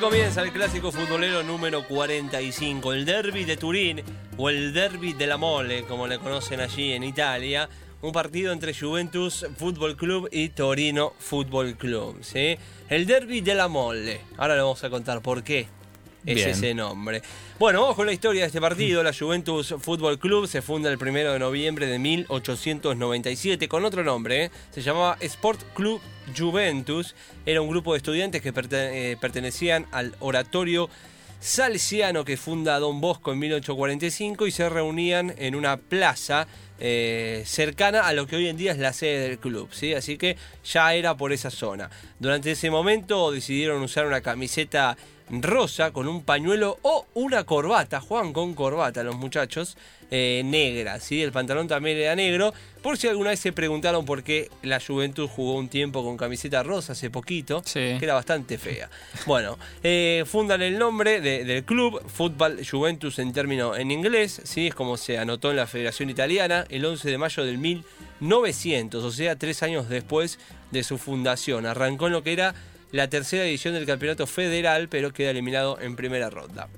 Comienza el clásico futbolero número 45, el derby de Turín o el derby de la Mole, como le conocen allí en Italia. Un partido entre Juventus Fútbol Club y Torino Fútbol Club. ¿sí? El derby de la Mole. Ahora le vamos a contar por qué es Bien. ese nombre. Bueno, vamos con la historia de este partido. La Juventus Fútbol Club se funda el 1 de noviembre de 1897 con otro nombre. ¿eh? Se llamaba Sport Club Juventus. Era un grupo de estudiantes que eh, pertenecían al oratorio salesiano que funda Don Bosco en 1845 y se reunían en una plaza eh, cercana a lo que hoy en día es la sede del club, ¿sí? Así que ya era por esa zona. Durante ese momento decidieron usar una camiseta rosa con un pañuelo o una corbata, juegan con corbata los muchachos, eh, negra, ¿sí? El pantalón también era negro, por si alguna vez se preguntaron por qué la Juventud jugó un tiempo con camiseta rosa hace poquito, Sí. que era bastante fea. Bueno, eh, fundan el nombre de- del club, Fútbol Juventus en término en inglés, ¿sí? es como se anotó en la Federación Italiana el 11 de mayo del 1900, o sea, tres años después de su fundación. Arrancó en lo que era la tercera edición del campeonato federal, pero queda eliminado en primera ronda.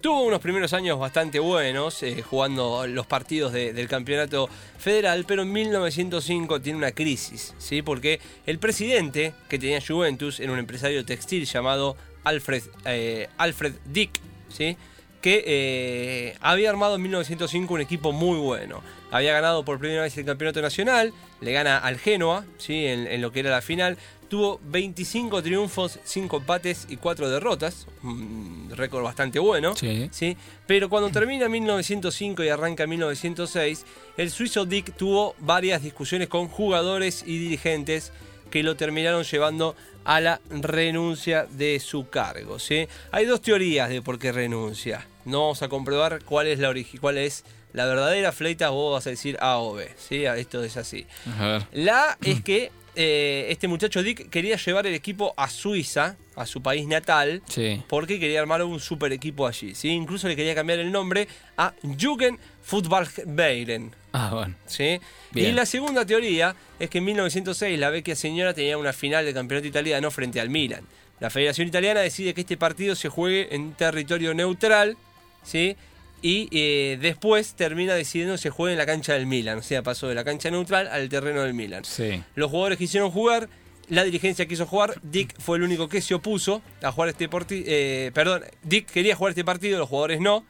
Tuvo unos primeros años bastante buenos eh, jugando los partidos de- del campeonato federal, pero en 1905 tiene una crisis, ¿sí? porque el presidente que tenía Juventus era un empresario textil llamado Alfred, eh, Alfred Dick, ¿sí? Que eh, había armado en 1905 un equipo muy bueno. Había ganado por primera vez el campeonato nacional, le gana al Genoa ¿sí? en, en lo que era la final. Tuvo 25 triunfos, 5 empates y 4 derrotas. Un récord bastante bueno. Sí. ¿sí? Pero cuando termina 1905 y arranca 1906, el suizo Dick tuvo varias discusiones con jugadores y dirigentes que lo terminaron llevando a la renuncia de su cargo. ¿sí? Hay dos teorías de por qué renuncia. No vamos a comprobar cuál es la cuál es la verdadera fleita, vos vas a decir A o B. ¿sí? Esto es así. A ver. La es que eh, este muchacho Dick quería llevar el equipo a Suiza, a su país natal, Sí. porque quería armar un super equipo allí. ¿sí? Incluso le quería cambiar el nombre a Jugend Fußballverein. Ah, bueno. ¿sí? Bien. Y la segunda teoría es que en 1906 la vecchia señora tenía una final del campeonato italiano frente al Milan. La Federación Italiana decide que este partido se juegue en territorio neutral, ¿sí? Y eh, después termina decidiendo que se juegue en la cancha del Milan. O sea, pasó de la cancha neutral al terreno del Milan. Sí. Los jugadores quisieron jugar, la dirigencia quiso jugar, Dick fue el único que se opuso a jugar este partido. perdón, Dick quería jugar este partido, los jugadores no,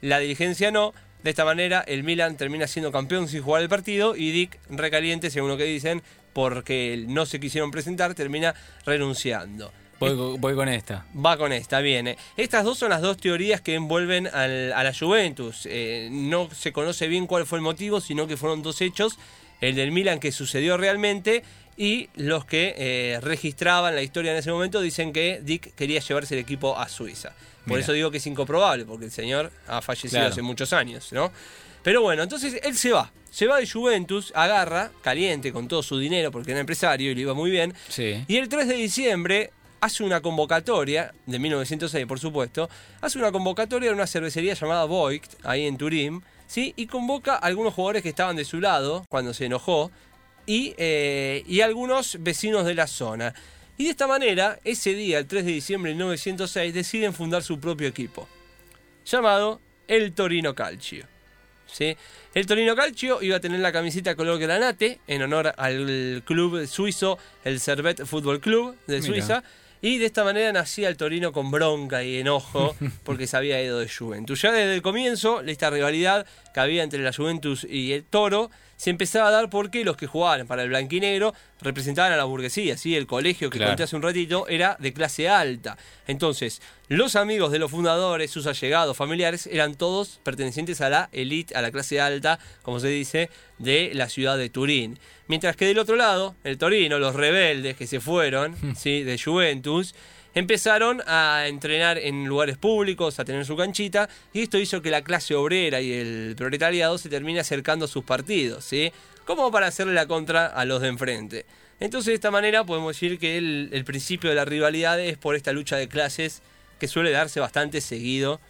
la dirigencia no. De esta manera, el Milan termina siendo campeón sin jugar el partido y Dick, recaliente, según lo que dicen, porque no se quisieron presentar, termina renunciando. Voy, co- voy con esta. Va con esta, bien. eh. Estas dos son las dos teorías que envuelven al- a la Juventus. Eh, no se conoce bien cuál fue el motivo, sino que fueron dos hechos. El del Milan que sucedió realmente y los que eh, registraban la historia en ese momento dicen que Dick quería llevarse el equipo a Suiza. Por Mira. eso digo que es incomprobable, porque el señor ha fallecido Claro. hace muchos años, ¿no? Pero bueno, entonces él se va. Se va de Juventus, agarra, caliente, con todo su dinero, porque era empresario y le iba muy bien. Sí. Y el 3 de diciembre hace una convocatoria, de 1906 por supuesto, hace una convocatoria en una cervecería llamada Voigt, ahí en Turín, ¿sí? y convoca a algunos jugadores que estaban de su lado cuando se enojó, y, eh, y algunos vecinos de la zona. Y de esta manera, ese día, el 3 de diciembre de 1906, deciden fundar su propio equipo, llamado el Torino Calcio. ¿sí? El Torino Calcio iba a tener la camiseta color granate en honor al club suizo, el Servet Fútbol Club de Mira. Suiza. Y de esta manera nacía el Torino con bronca y enojo porque se había ido de Juventus. Ya desde el comienzo, esta rivalidad que había entre la Juventus y el Toro se empezaba a dar porque los que jugaban para el blanquinegro representaban a la burguesía. ¿sí? El colegio que Claro. conté hace un ratito era de clase alta. Entonces, los amigos de los fundadores, sus allegados, familiares, eran todos pertenecientes a la elite, a la clase alta, como se dice, de la ciudad de Turín. Mientras que del otro lado, el Torino, los rebeldes que se fueron, ¿sí? de Juventus, empezaron a entrenar en lugares públicos, a tener su canchita, y esto hizo que la clase obrera y el proletariado se termine acercando a sus partidos, ¿sí? Como para hacerle la contra a los de enfrente. Entonces, de esta manera podemos decir que el, el principio de la rivalidad es por esta lucha de clases que suele darse bastante seguido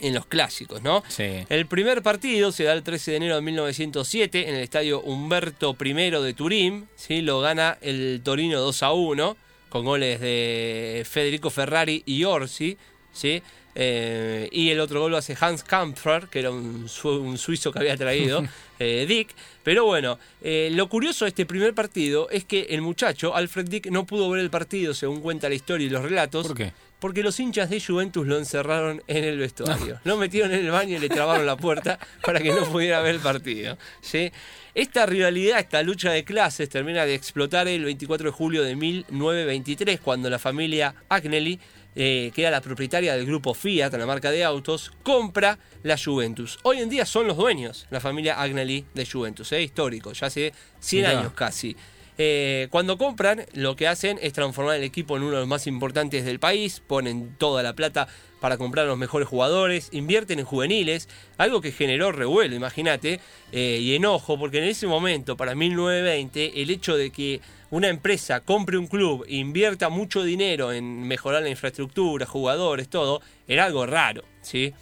en los clásicos, ¿no? Sí. El primer partido se da el 13 de enero de 1907 en el estadio Humberto I de Turín, ¿sí? Lo gana el Torino 2 a 1 con goles de Federico Ferrari y Orsi, ¿sí? Eh, y el otro gol lo hace Hans Kampfer, que era un, su- un suizo que había traído eh, Dick. Pero bueno, eh, lo curioso de este primer partido es que el muchacho, Alfred Dick, no pudo ver el partido, según cuenta la historia y los relatos. ¿Por qué? Porque los hinchas de Juventus lo encerraron en el vestuario. Lo metieron en el baño y le trabaron la puerta para que no pudiera ver el partido. ¿sí? Esta rivalidad, esta lucha de clases termina de explotar el 24 de julio de 1923, cuando la familia Agnelli, eh, que era la propietaria del grupo Fiat, la marca de autos, compra la Juventus. Hoy en día son los dueños, la familia Agnelli de Juventus, ¿eh? histórico, ya hace 100 Mirá. años casi. Eh, cuando compran, lo que hacen es transformar el equipo en uno de los más importantes del país, ponen toda la plata para comprar los mejores jugadores, invierten en juveniles, algo que generó revuelo, imagínate, eh, y enojo, porque en ese momento, para 1920, el hecho de que una empresa compre un club e invierta mucho dinero en mejorar la infraestructura, jugadores, todo, era algo raro, ¿sí?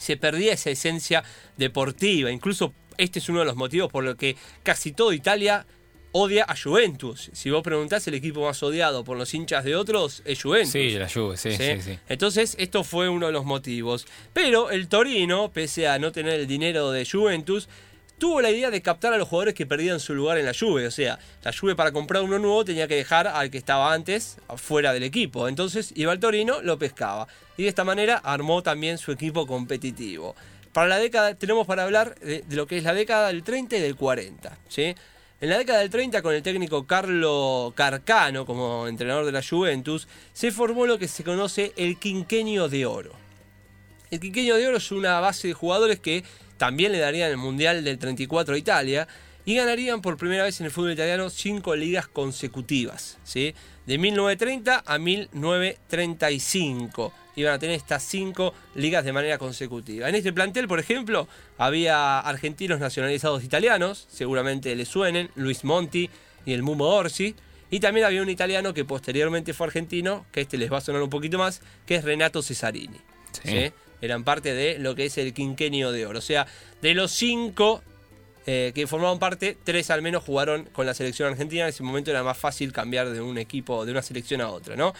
se perdía esa esencia deportiva. Incluso este es uno de los motivos por los que casi toda Italia odia a Juventus. Si vos preguntás, el equipo más odiado por los hinchas de otros es Juventus. Sí, la Juve, sí, ¿sí? sí, sí. Entonces, esto fue uno de los motivos. Pero el Torino, pese a no tener el dinero de Juventus, tuvo la idea de captar a los jugadores que perdían su lugar en la Juve. O sea, la Juve para comprar uno nuevo tenía que dejar al que estaba antes fuera del equipo. Entonces iba al Torino, lo pescaba. Y de esta manera armó también su equipo competitivo. Para la década, tenemos para hablar de, de lo que es la década del 30 y del 40. ¿sí? En la década del 30, con el técnico Carlo Carcano como entrenador de la Juventus, se formó lo que se conoce el quinquenio de oro. El quinquenio de oro es una base de jugadores que también le darían el Mundial del 34 a Italia y ganarían por primera vez en el fútbol italiano cinco ligas consecutivas, ¿sí? de 1930 a 1935. Iban a tener estas cinco ligas de manera consecutiva. En este plantel, por ejemplo, había argentinos nacionalizados italianos, seguramente les suenen, Luis Monti y el Mumo Orsi. Y también había un italiano que posteriormente fue argentino, que este les va a sonar un poquito más, que es Renato Cesarini. Sí. ¿sí? Eran parte de lo que es el quinquenio de oro. O sea, de los cinco eh, que formaban parte, tres al menos jugaron con la selección argentina. En ese momento era más fácil cambiar de un equipo, de una selección a otra, ¿no?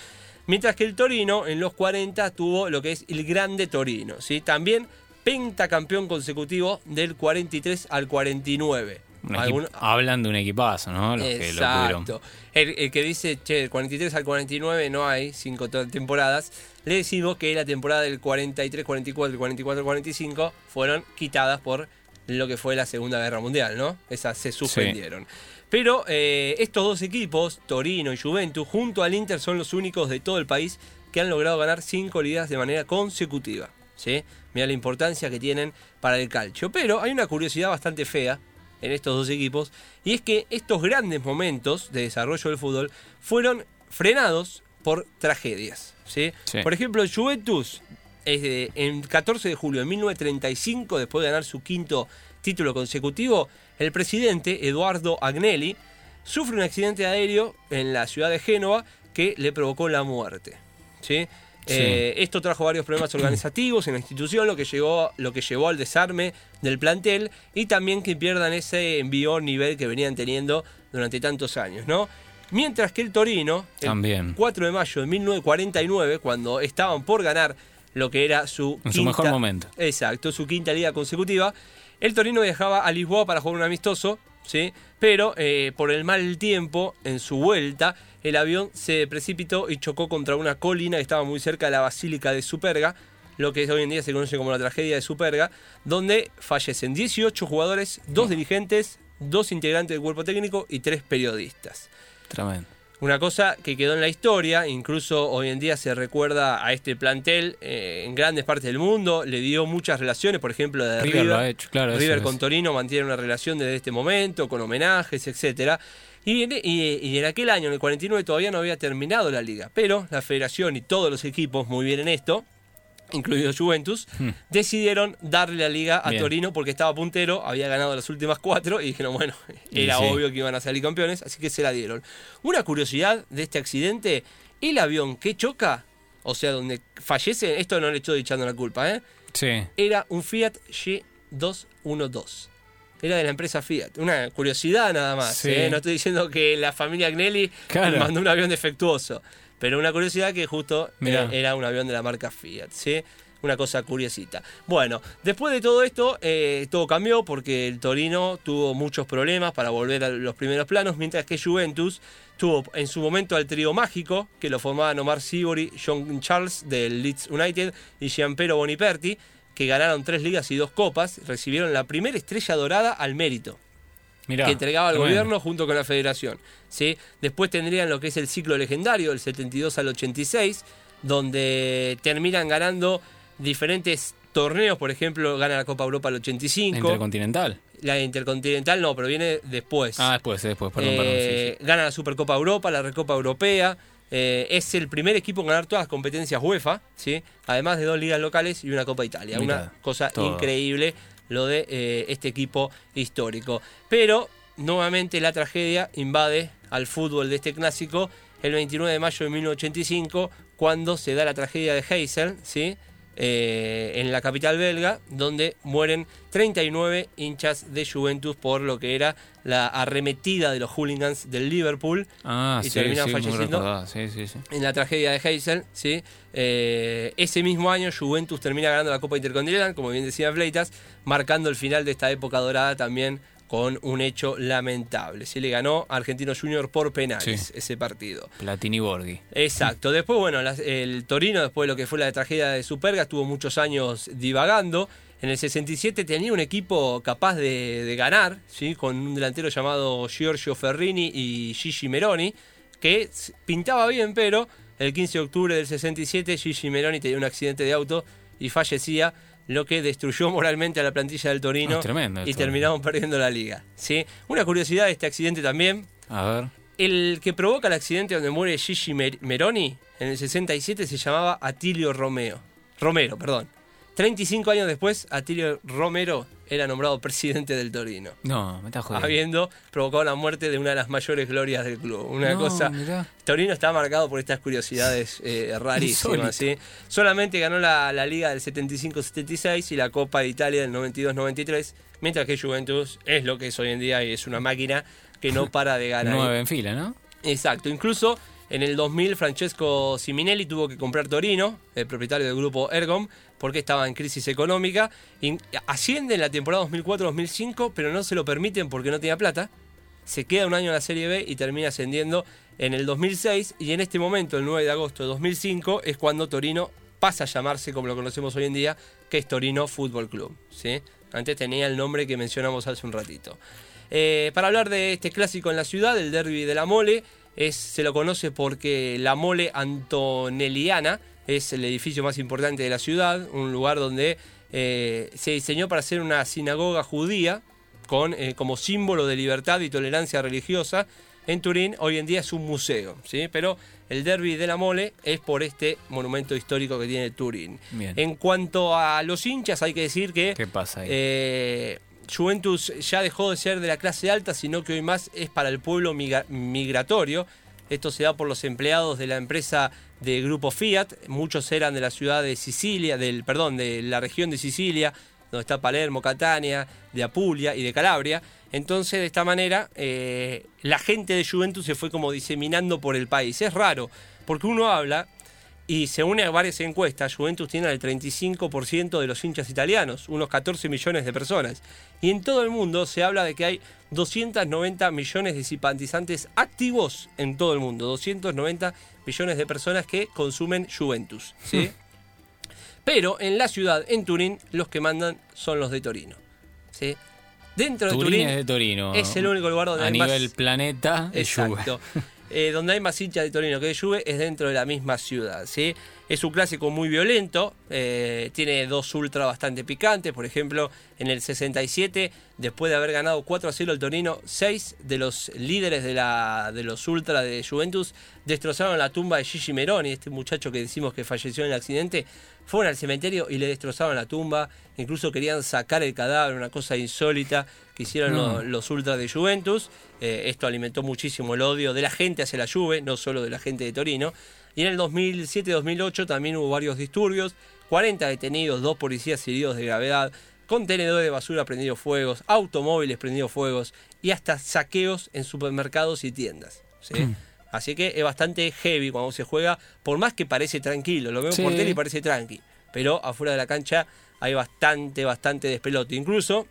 Mientras que el Torino en los 40 tuvo lo que es el Grande Torino, ¿sí? También pentacampeón consecutivo del 43 al 49. Un equip- Algún- Hablan de un equipazo, ¿no? Los que lo. Exacto. El, el que dice, che, del 43 al 49 no hay cinco temporadas, le decimos que la temporada del 43, 44, del 44 al 45 fueron quitadas por lo que fue la Segunda Guerra Mundial, ¿no? Esas se suspendieron. Pero eh, estos dos equipos, Torino y Juventus, junto al Inter, son los únicos de todo el país que han logrado ganar cinco ligas de manera consecutiva. ¿sí? Mira la importancia que tienen para el calcio. Pero hay una curiosidad bastante fea en estos dos equipos, y es que estos grandes momentos de desarrollo del fútbol fueron frenados por tragedias. ¿sí? Sí. Por ejemplo, Juventus, es de- en 14 de julio de 1935, después de ganar su quinto título consecutivo, el presidente Eduardo Agnelli sufre un accidente aéreo en la ciudad de Génova que le provocó la muerte. ¿sí? Sí. Eh, esto trajo varios problemas organizativos en la institución, lo que, llegó, lo que llevó al desarme del plantel y también que pierdan ese envío nivel que venían teniendo durante tantos años. ¿no? Mientras que el Torino, el También. 4 de mayo de 1949, cuando estaban por ganar lo que era su En su mejor momento. Exacto, su quinta liga consecutiva. El Torino viajaba a Lisboa para jugar un amistoso, ¿sí? Pero eh, por el mal tiempo, en su vuelta, el avión se precipitó y chocó contra una colina que estaba muy cerca de la Basílica de Superga, lo que hoy en día se conoce como la tragedia de Superga, donde fallecen 18 jugadores, dos dirigentes, dos integrantes del cuerpo técnico y tres periodistas. Tremendo. Una cosa que quedó en la historia, incluso hoy en día se recuerda a este plantel eh, en grandes partes del mundo, le dio muchas relaciones, por ejemplo, de River, lo ha hecho, claro, River con Torino mantiene una relación desde este momento, con homenajes, etcétera. Y en, y en, aquel año, en el 49, todavía no había terminado la liga, pero la federación y todos los equipos, muy bien en esto, incluido Juventus, hmm. decidieron darle la liga a Torino porque estaba puntero, había ganado las últimas cuatro y dijeron, bueno, era obvio que iban a salir campeones, así que se la dieron. Una curiosidad de este accidente, el avión que choca, o sea, donde fallece, esto no le estoy echando la culpa, ¿eh? Sí. Era un Fiat G212. Era de la empresa Fiat. Una curiosidad nada más. ¿eh? No estoy diciendo que la familia Agnelli mandó un avión defectuoso. Pero una curiosidad que justo era, un avión de la marca Fiat, ¿sí? Una cosa curiosita. Bueno, después de todo esto, eh, todo cambió porque el Torino tuvo muchos problemas para volver a los primeros planos, mientras que Juventus tuvo en su momento al trío mágico, que lo formaban Omar Sibori, John Charles del Leeds United y Gianpero Boniperti, que ganaron tres ligas y dos copas, recibieron la primera estrella dorada al mérito que entregaba al gobierno junto con la federación. ¿sí? Después tendrían lo que es el ciclo legendario, del 72 al 86, donde terminan ganando diferentes torneos, por ejemplo, gana la Copa Europa el 85. Intercontinental. La Intercontinental no, pero viene después. Ah, después, después, perdón, perdón. Eh, gana la Supercopa Europa, la Recopa Europea. Eh, es el primer equipo en ganar todas las competencias UEFA, ¿sí? además de dos ligas locales y una Copa Italia. una cosa increíble lo de eh, este equipo histórico. Pero nuevamente la tragedia invade al fútbol de este clásico el 29 de mayo de 1985, cuando se da la tragedia de Heysel, ¿sí? Eh, en la capital belga, donde mueren 39 hinchas de Juventus por lo que era la arremetida de los hooligans del Liverpool ah, y terminan falleciendo en la tragedia de Heysel. ¿sí? Eh, ese mismo año Juventus termina ganando la Copa Intercontinental, como bien decía Fleitas, marcando el final de esta época dorada también con un hecho lamentable. Se le ganó a Argentino Junior por penales ese partido. Platini Borghi. Exacto. Después, bueno, el Torino, después de lo que fue la tragedia de Superga, estuvo muchos años divagando. En el 67 tenía un equipo capaz de, ganar, ¿sí? con un delantero llamado Giorgio Ferrini y Gigi Meroni, que pintaba bien, pero el 15 de octubre del 67 Gigi Meroni tenía un accidente de auto y fallecía lo que destruyó moralmente a la plantilla del Torino ah, y terminamos perdiendo la liga. ¿sí? Una curiosidad de este accidente también. A ver. El que provoca el accidente donde muere Gigi Meroni en el 67 se llamaba Atilio Romeo. Romero, perdón. 35 años después, Atilio Romero era nombrado presidente del Torino. No, me está jodiendo. Habiendo provocado la muerte de una de las mayores glorias del club. Una cosa. Torino está marcado por estas curiosidades eh, rarísimas. ¿sí? Solamente ganó la, Liga del 75-76 y la Copa de Italia del 92-93, mientras que Juventus es lo que es hoy en día y es una máquina que no para de ganar. Nueve en fila, ¿no? Exacto. Incluso en el 2000 Francesco Siminelli tuvo que comprar Torino, el propietario del grupo Ergom, porque estaba en crisis económica. asciende en la temporada 2004-2005, pero no se lo permiten porque no tenía plata. Se queda un año en la Serie B y termina ascendiendo en el 2006. Y en este momento, el 9 de agosto de 2005, es cuando Torino pasa a llamarse como lo conocemos hoy en día, que es Torino Fútbol Club. ¿sí? Antes tenía el nombre que mencionamos hace un ratito. Eh, para hablar de este clásico en la ciudad, el derby de la Mole, es, se lo conoce porque la Mole Antonelliana es el edificio más importante de la ciudad, un lugar donde eh, se diseñó para ser una sinagoga judía con, eh, como símbolo de libertad y tolerancia religiosa. En Turín hoy en día es un museo, ¿sí? pero el derby de la mole es por este monumento histórico que tiene Turín. En cuanto a los hinchas, hay que decir que ¿Qué pasa eh, Juventus ya dejó de ser de la clase alta, sino que hoy más es para el pueblo migratorio. Esto se da por los empleados de la empresa de Grupo Fiat. Muchos eran de la ciudad de Sicilia, del, perdón, de la región de Sicilia, donde está Palermo, Catania, de Apulia y de Calabria. Entonces, de esta manera, eh, la gente de Juventus se fue como diseminando por el país. Es raro, porque uno habla y se une a varias encuestas, Juventus tiene el 35% de los hinchas italianos, unos 14 millones de personas. Y en todo el mundo se habla de que hay 290 millones de simpatizantes activos en todo el mundo. 290 millones de personas que consumen Juventus. ¿sí? Pero en la ciudad, en Turín, los que mandan son los de Torino. ¿sí? Dentro de Turín, es, de Torino. es el único lugar donde a nivel planeta Exacto. eh, donde hay más hinchas de Torino que de Juve es dentro de la misma ciudad. ¿sí? Es un clásico muy violento, eh, tiene dos ultras bastante picantes, por ejemplo, en el 67, después de haber ganado 4 a 0 el Torino, seis de los líderes de, la, de los ultras de Juventus destrozaron la tumba de Gigi Meroni, este muchacho que decimos que falleció en el accidente, fueron al cementerio y le destrozaron la tumba, incluso querían sacar el cadáver, una cosa insólita que hicieron los, ultras de Juventus. Eh, esto alimentó muchísimo el odio de la gente hacia la Juve, no solo de la gente de Torino. Y en el 2007-2008 también hubo varios disturbios, 40 detenidos, dos policías heridos de gravedad, contenedores de basura prendidos fuegos, automóviles prendidos fuegos y hasta saqueos en supermercados y tiendas. Hmm. Así que es bastante heavy cuando se juega, por más que parece tranquilo. Lo veo por tele y parece tranqui. Pero afuera de la cancha hay bastante, bastante despelote. Incluso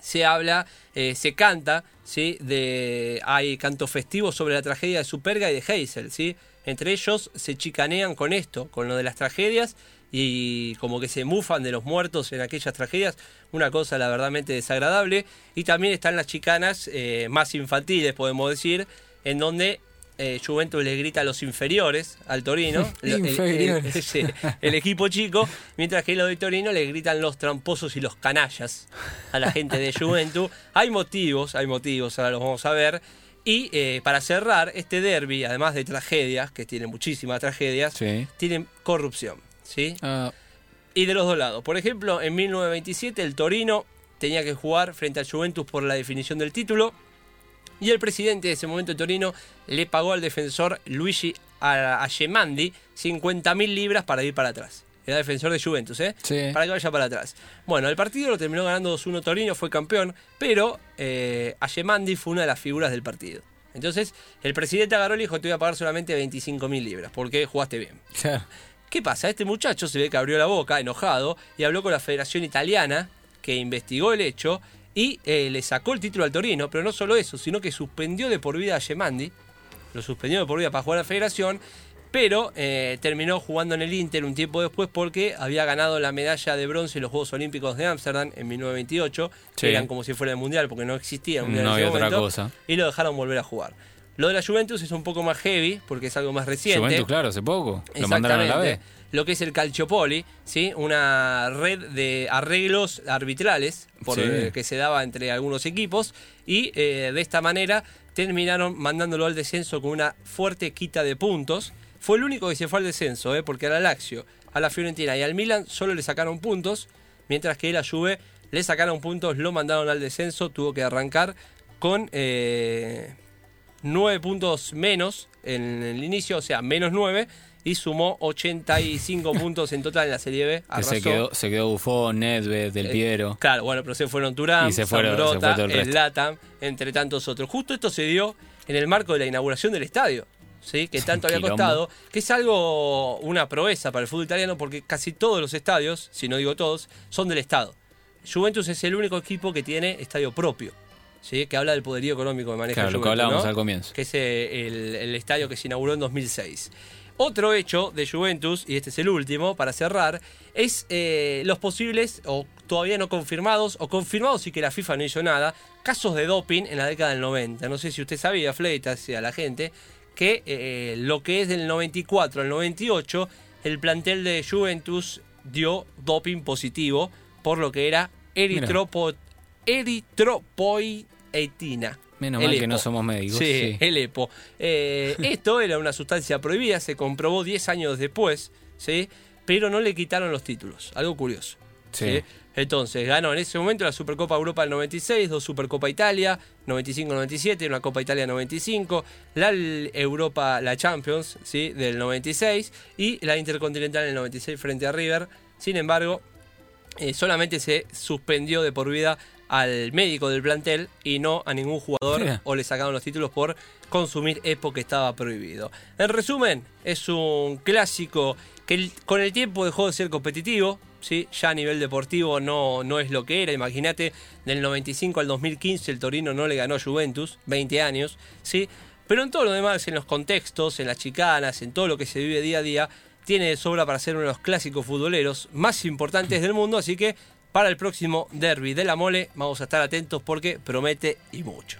se habla, eh, se canta, ¿sí? De, hay cantos festivos sobre la tragedia de Superga y de Heysel, ¿sí? Entre ellos se chicanean con esto, con lo de las tragedias y como que se mufan de los muertos en aquellas tragedias, una cosa la verdadmente desagradable. Y también están las chicanas eh, más infantiles, podemos decir, en donde eh, Juventus le grita a los inferiores al Torino, el, equipo chico, mientras que los de Torino le gritan los tramposos y los canallas a la gente de Juventus. Hay motivos, hay motivos, ahora los vamos a ver. Y eh, para cerrar, este derby, además de tragedias, que tiene muchísimas tragedias, tiene corrupción. ¿sí? Ah. Y de los dos lados. Por ejemplo, en 1927 el Torino tenía que jugar frente al Juventus por la definición del título y el presidente de ese momento de Torino le pagó al defensor Luigi Agemandi 50.000 libras para ir para atrás. Era defensor de Juventus, ¿eh? Para que vaya para atrás. Bueno, el partido lo terminó ganando 2-1 Torino, fue campeón, pero eh, fue una de las figuras del partido. Entonces, el presidente agarró y dijo: Te voy a pagar solamente 25.000 libras, porque jugaste bien. ¿Qué pasa? Este muchacho se ve que abrió la boca, enojado, y habló con la Federación Italiana, que investigó el hecho, y eh, le sacó el título al Torino, pero no solo eso, sino que suspendió de por vida a Gemandi, lo suspendió de por vida para jugar a la federación, pero eh, terminó jugando en el Inter un tiempo después porque había ganado la medalla de bronce en los Juegos Olímpicos de Ámsterdam en 1928, que eran como si fuera el Mundial porque no existía Mundial no había otra cosa. y lo dejaron volver a jugar. Lo de la Juventus es un poco más heavy porque es algo más reciente. Juventus, claro, hace poco. Lo mandaron a la B lo que es el Calciopoli, ¿sí? una red de arreglos arbitrales por, que se daba entre algunos equipos y eh, de esta manera terminaron mandándolo al descenso con una fuerte quita de puntos. Fue el único que se fue al descenso, ¿eh? porque a la Lazio, a la Fiorentina y al Milan solo le sacaron puntos, mientras que la Juve le sacaron puntos, lo mandaron al descenso, tuvo que arrancar con eh, nueve puntos menos en el inicio, o sea, menos nueve y sumó 85 puntos en total en la Serie B. se quedó, se quedó Buffon, Nedved, Del eh, Piero. claro, bueno, pero se fueron Turán, se fueron, Latam, entre tantos otros. Justo esto se dio en el marco de la inauguración del estadio. ¿sí? que tanto había costado, que es algo, una proeza para el fútbol italiano, porque casi todos los estadios, si no digo todos, son del Estado. Juventus es el único equipo que tiene estadio propio. ¿sí? que habla del poderío económico que maneja claro, Juventus, lo que hablábamos al comienzo. Que es el, el, estadio que se inauguró en 2006. Otro hecho de Juventus, y este es el último para cerrar, es eh, los posibles, o todavía no confirmados, o confirmados y que la FIFA no hizo nada, casos de doping en la década del 90. No sé si usted sabía, Fleita, a la gente, que eh, lo que es del 94 al 98, el plantel de Juventus dio doping positivo por lo que era eritropo, eritropoietina. Menos mal que no somos médicos. Sí, el EPO. Eh, esto era una sustancia prohibida, se comprobó 10 años después, ¿sí? pero no le quitaron los títulos. Algo curioso. Sí. Entonces, ganó en ese momento la Supercopa Europa del 96, dos Supercopa Italia, 95-97, una Copa Italia 95, la Europa, la Champions, ¿sí? del 96 y la Intercontinental del 96 frente a River. Sin embargo, eh, solamente se suspendió de por vida al médico del plantel y no a ningún jugador o le sacaron los títulos por consumir EPO que estaba prohibido. En resumen, es un clásico que con el tiempo dejó de ser competitivo, ¿sí? ya a nivel deportivo no, no es lo que era. Imagínate, del 95 al 2015 el Torino no le ganó a Juventus, 20 años, ¿sí? pero en todo lo demás, en los contextos, en las chicanas, en todo lo que se vive día a día, tiene de sobra para ser uno de los clásicos futboleros más importantes del mundo, así que para el próximo derby de la mole. Vamos a estar atentos porque promete y mucho.